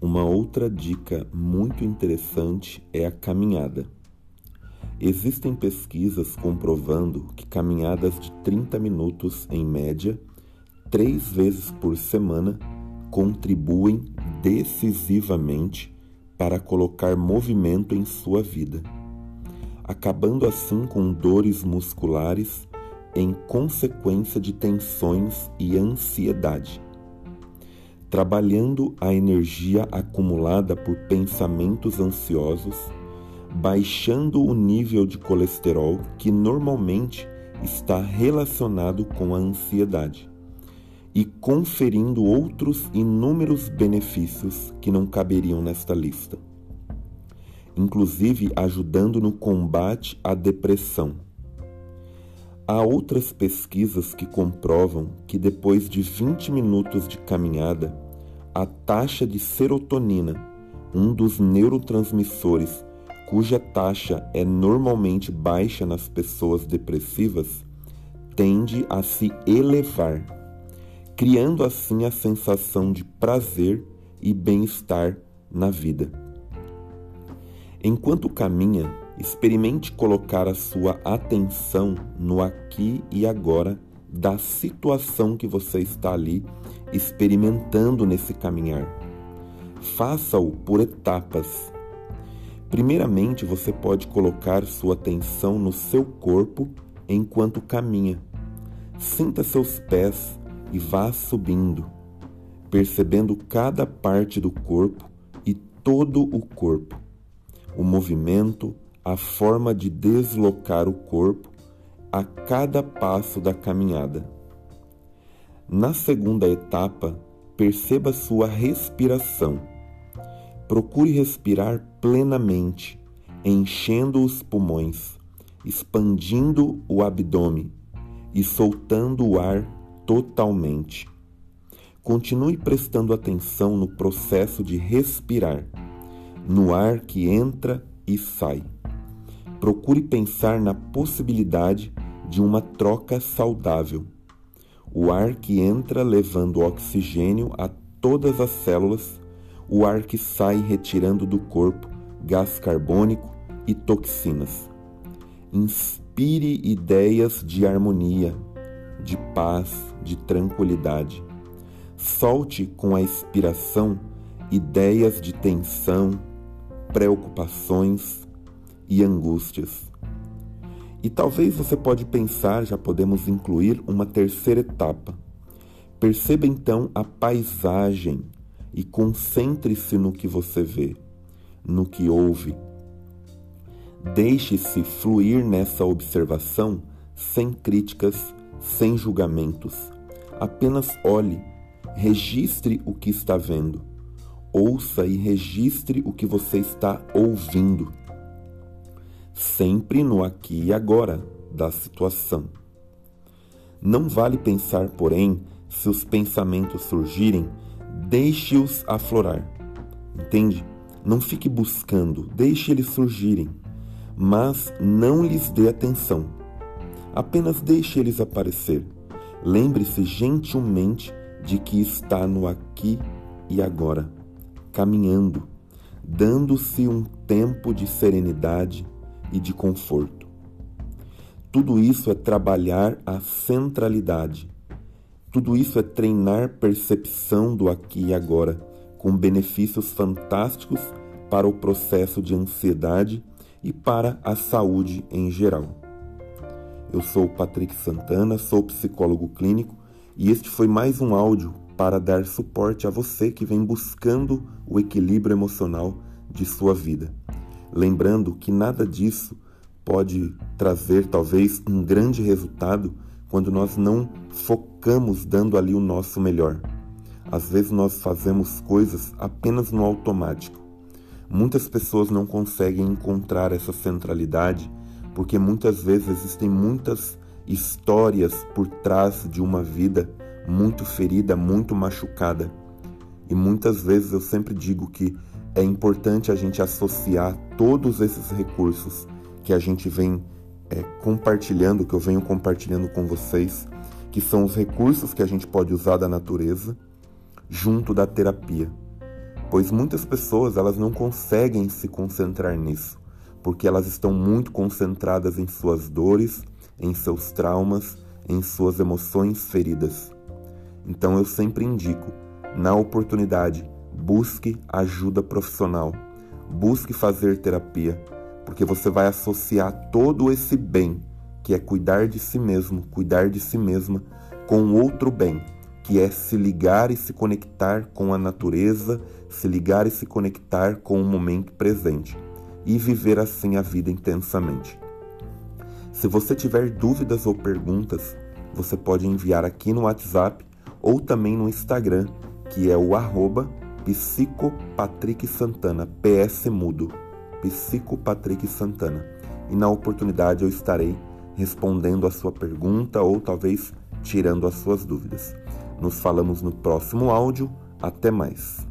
Uma outra dica muito interessante é a caminhada. Existem pesquisas comprovando que caminhadas de 30 minutos em média, três vezes por semana, contribuem decisivamente para colocar movimento em sua vida, acabando assim com dores musculares em consequência de tensões e ansiedade trabalhando a energia acumulada por pensamentos ansiosos, baixando o nível de colesterol que normalmente está relacionado com a ansiedade e conferindo outros inúmeros benefícios que não caberiam nesta lista, inclusive ajudando no combate à depressão. Há outras pesquisas que comprovam que depois de 20 minutos de caminhada, a taxa de serotonina, um dos neurotransmissores cuja taxa é normalmente baixa nas pessoas depressivas, tende a se elevar, criando assim a sensação de prazer e bem-estar na vida. Enquanto caminha, experimente colocar a sua atenção no aqui e agora da situação que você está ali experimentando nesse caminhar. Faça-o por etapas. Primeiramente, você pode colocar sua atenção no seu corpo enquanto caminha. Sinta seus pés e vá subindo, percebendo cada parte do corpo e todo o corpo, o movimento, a forma de deslocar o corpo a cada passo da caminhada. Na segunda etapa, perceba sua respiração. Procure respirar plenamente, enchendo os pulmões, expandindo o abdômen e soltando o ar totalmente. Continue prestando atenção no processo de respirar, no ar que entra e sai. Procure pensar na possibilidade de uma troca saudável o ar que entra levando oxigênio a todas as células, o ar que sai retirando do corpo gás carbônico e toxinas. Inspire ideias de harmonia, de paz, de tranquilidade. Solte com a expiração ideias de tensão, preocupações e angústias. E talvez você pode pensar, já podemos incluir uma terceira etapa. Perceba então a paisagem e concentre-se no que você vê, no que ouve. Deixe-se fluir nessa observação sem críticas, sem julgamentos. Apenas olhe, registre o que está vendo. Ouça e registre o que você está ouvindo sempre no aqui e agora da situação. Não vale pensar, porém, se os pensamentos surgirem, deixe-os aflorar. Entende? Não fique buscando, deixe eles surgirem, mas não lhes dê atenção. Apenas deixe eles aparecer. Lembre-se gentilmente de que está no aqui e agora, caminhando, dando-se um tempo de serenidade e de conforto. Tudo isso é trabalhar a centralidade. Tudo isso é treinar percepção do aqui e agora, com benefícios fantásticos para o processo de ansiedade e para a saúde em geral. Eu sou Patrick Santana, sou psicólogo clínico e este foi mais um áudio para dar suporte a você que vem buscando o equilíbrio emocional de sua vida lembrando que nada disso pode trazer talvez um grande resultado quando nós não focamos dando ali o nosso melhor. Às vezes nós fazemos coisas apenas no automático. Muitas pessoas não conseguem encontrar essa centralidade porque muitas vezes existem muitas histórias por trás de uma vida muito ferida, muito machucada. E muitas vezes eu sempre digo que é importante a gente associar todos esses recursos que a gente vem é, compartilhando, que eu venho compartilhando com vocês, que são os recursos que a gente pode usar da natureza, junto da terapia. pois muitas pessoas elas não conseguem se concentrar nisso, porque elas estão muito concentradas em suas dores, em seus traumas, em suas emoções feridas. Então eu sempre indico, na oportunidade, busque ajuda profissional, busque fazer terapia, porque você vai associar todo esse bem, que é cuidar de si mesmo, cuidar de si mesma, com outro bem, que é se ligar e se conectar com a natureza, se ligar e se conectar com o momento presente e viver assim a vida intensamente. Se você tiver dúvidas ou perguntas, você pode enviar aqui no WhatsApp ou também no Instagram, que é o arroba psicopatricksantana, PS mudo, psicopatricksantana. E na oportunidade eu estarei respondendo a sua pergunta ou talvez tirando as suas dúvidas. Nos falamos no próximo áudio. Até mais.